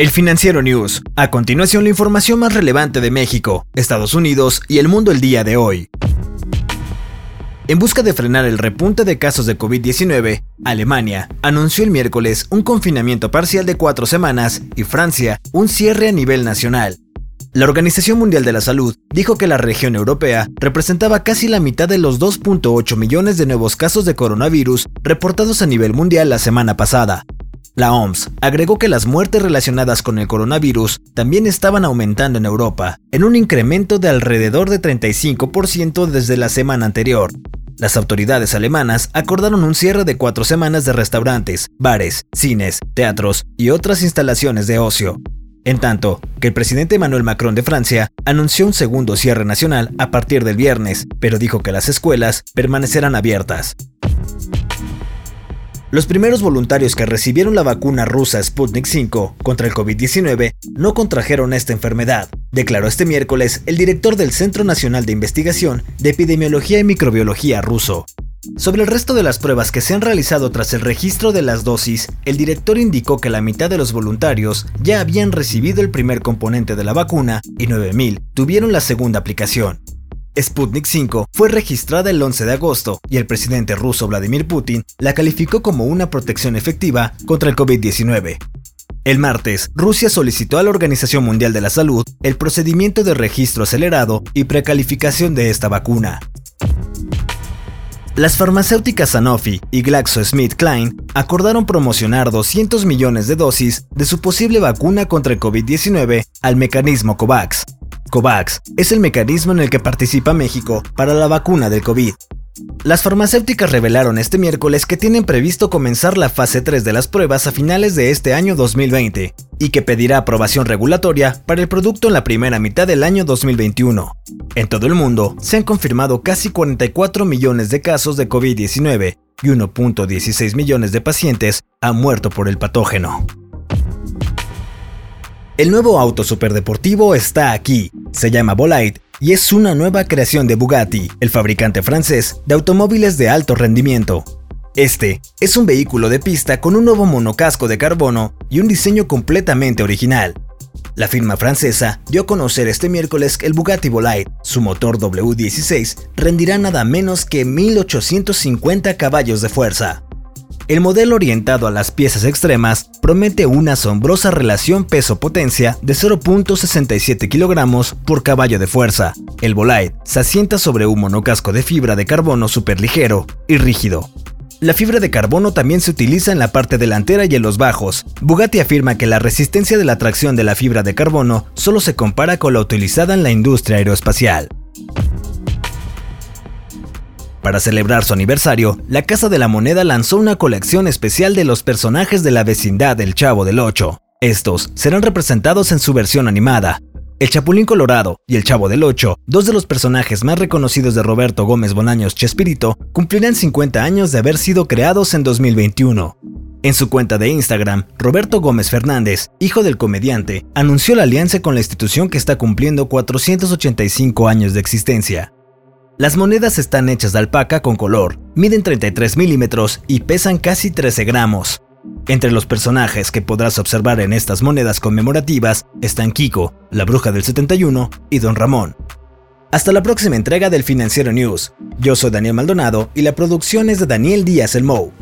El Financiero News. A continuación, la información más relevante de México, Estados Unidos y el mundo el día de hoy. En busca de frenar el repunte de casos de COVID-19, Alemania anunció el miércoles un confinamiento parcial de cuatro semanas y Francia un cierre a nivel nacional. La Organización Mundial de la Salud dijo que la región europea representaba casi la mitad de los 2.8 millones de nuevos casos de coronavirus reportados a nivel mundial la semana pasada, la OMS agregó que las muertes relacionadas con el coronavirus también estaban aumentando en Europa, en un incremento de alrededor de 35% desde la semana anterior. Las autoridades alemanas acordaron un cierre de cuatro semanas de restaurantes, bares, cines, teatros y otras instalaciones de ocio. En tanto, que el presidente Emmanuel Macron de Francia anunció un segundo cierre nacional a partir del viernes, pero dijo que las escuelas permanecerán abiertas. Los primeros voluntarios que recibieron la vacuna rusa Sputnik V contra el COVID-19 no contrajeron esta enfermedad, declaró este miércoles el director del Centro Nacional de Investigación de Epidemiología y Microbiología ruso. Sobre el resto de las pruebas que se han realizado tras el registro de las dosis, el director indicó que la mitad de los voluntarios ya habían recibido el primer componente de la vacuna y 9.000 tuvieron la segunda aplicación. Sputnik 5 fue registrada el 11 de agosto y el presidente ruso Vladimir Putin la calificó como una protección efectiva contra el COVID-19. El martes, Rusia solicitó a la Organización Mundial de la Salud el procedimiento de registro acelerado y precalificación de esta vacuna. Las farmacéuticas Sanofi y GlaxoSmithKline acordaron promocionar 200 millones de dosis de su posible vacuna contra el COVID-19 al mecanismo COVAX, COVAX es el mecanismo en el que participa México para la vacuna del COVID. Las farmacéuticas revelaron este miércoles que tienen previsto comenzar la fase 3 de las pruebas a finales de este año 2020 y que pedirá aprobación regulatoria para el producto en la primera mitad del año 2021. En todo el mundo se han confirmado casi 44 millones de casos de COVID-19 y 1.16 millones de pacientes han muerto por el patógeno. El nuevo auto superdeportivo está aquí. Se llama Bolide y es una nueva creación de Bugatti, el fabricante francés de automóviles de alto rendimiento. Este es un vehículo de pista con un nuevo monocasco de carbono y un diseño completamente original. La firma francesa dio a conocer este miércoles que el Bugatti Bolide, su motor W16, rendirá nada menos que 1850 caballos de fuerza. El modelo orientado a las piezas extremas promete una asombrosa relación peso-potencia de 0.67 kilogramos por caballo de fuerza. El Bolide se asienta sobre un monocasco de fibra de carbono superligero y rígido. La fibra de carbono también se utiliza en la parte delantera y en los bajos. Bugatti afirma que la resistencia de la tracción de la fibra de carbono solo se compara con la utilizada en la industria aeroespacial. Para celebrar su aniversario, la Casa de la Moneda lanzó una colección especial de los personajes de la vecindad del Chavo del Ocho. Estos serán representados en su versión animada. El Chapulín Colorado y el Chavo del Ocho, dos de los personajes más reconocidos de Roberto Gómez Bonaños Chespirito, cumplirán 50 años de haber sido creados en 2021. En su cuenta de Instagram, Roberto Gómez Fernández, hijo del comediante, anunció la alianza con la institución que está cumpliendo 485 años de existencia. Las monedas están hechas de alpaca con color, miden 33 milímetros y pesan casi 13 gramos. Entre los personajes que podrás observar en estas monedas conmemorativas están Kiko, la bruja del 71 y Don Ramón. Hasta la próxima entrega del Financiero News. Yo soy Daniel Maldonado y la producción es de Daniel Díaz El Mou.